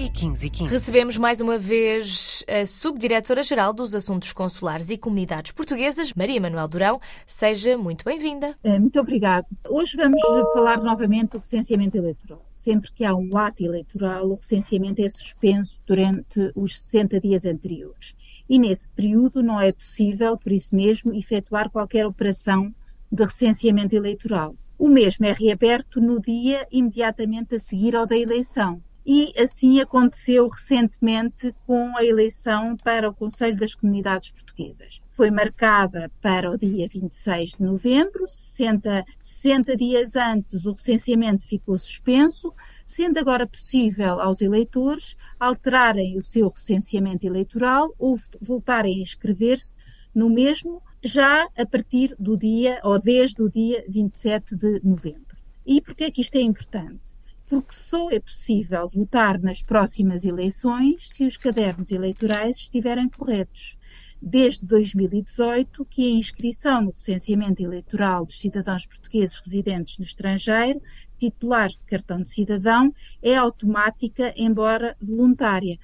e 15 e 15. Recebemos mais uma vez a Subdiretora-Geral dos Assuntos Consulares e Comunidades Portuguesas, Maria Manuel Durão. Seja muito bem-vinda. Eh, muito obrigada. Hoje vamos falar novamente do recenseamento eleitoral. Sempre que há um ato eleitoral, o recenseamento é suspenso durante os 60 dias anteriores. E nesse período não é possível, por isso mesmo, efetuar qualquer operação de recenseamento eleitoral. O mesmo é reaberto no dia imediatamente a seguir ao da eleição e assim aconteceu recentemente com a eleição para o Conselho das Comunidades Portuguesas. Foi marcada para o dia 26 de novembro, 60, 60 dias antes o recenseamento ficou suspenso, sendo agora possível aos eleitores alterarem o seu recenseamento eleitoral ou voltarem a inscrever-se no mesmo já a partir do dia ou desde o dia 27 de novembro. E por que é que isto é importante? Porque só é possível votar nas próximas eleições se os cadernos eleitorais estiverem corretos. Desde 2018, que a inscrição no recenseamento eleitoral dos cidadãos portugueses residentes no estrangeiro, titulares de cartão de cidadão, é automática, embora voluntária.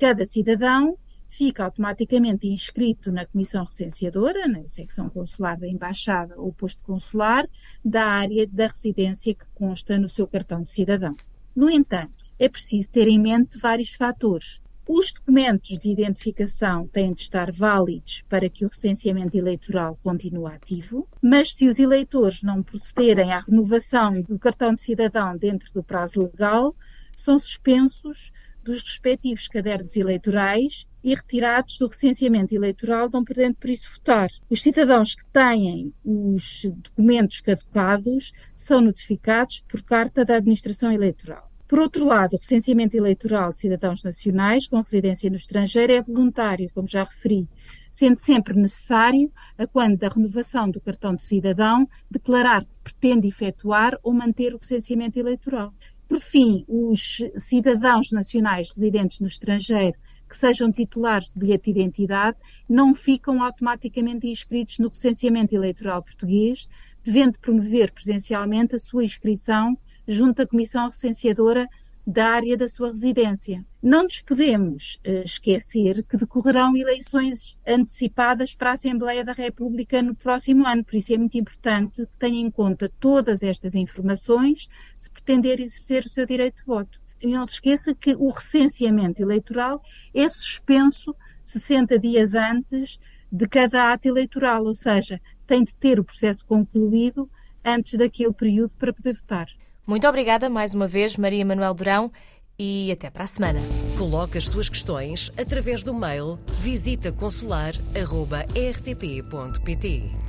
Cada cidadão fica automaticamente inscrito na comissão recenseadora, na secção consular da embaixada ou posto consular, da área da residência que consta no seu cartão de cidadão. No entanto, é preciso ter em mente vários fatores. Os documentos de identificação têm de estar válidos para que o recenseamento eleitoral continue ativo, mas se os eleitores não procederem à renovação do cartão de cidadão dentro do prazo legal, são suspensos dos respectivos cadernos eleitorais e retirados do recenseamento eleitoral, não podendo por isso votar. Os cidadãos que têm os documentos caducados são notificados por carta da Administração Eleitoral. Por outro lado, o recenseamento eleitoral de cidadãos nacionais com residência no estrangeiro é voluntário, como já referi, sendo sempre necessário, a quando da renovação do cartão de cidadão, declarar que pretende efetuar ou manter o recenseamento eleitoral. Por fim, os cidadãos nacionais residentes no estrangeiro que sejam titulares de bilhete de identidade não ficam automaticamente inscritos no recenseamento eleitoral português, devendo promover presencialmente a sua inscrição junto à Comissão Recenseadora da área da sua residência. Não nos podemos uh, esquecer que decorrerão eleições antecipadas para a Assembleia da República no próximo ano, por isso é muito importante que tenha em conta todas estas informações se pretender exercer o seu direito de voto. E não se esqueça que o recenseamento eleitoral é suspenso 60 dias antes de cada ato eleitoral, ou seja, tem de ter o processo concluído antes daquele período para poder votar. Muito obrigada mais uma vez, Maria Manuel Durão, e até para a semana. Coloque as suas questões através do mail visitaconsular.rtp.pt.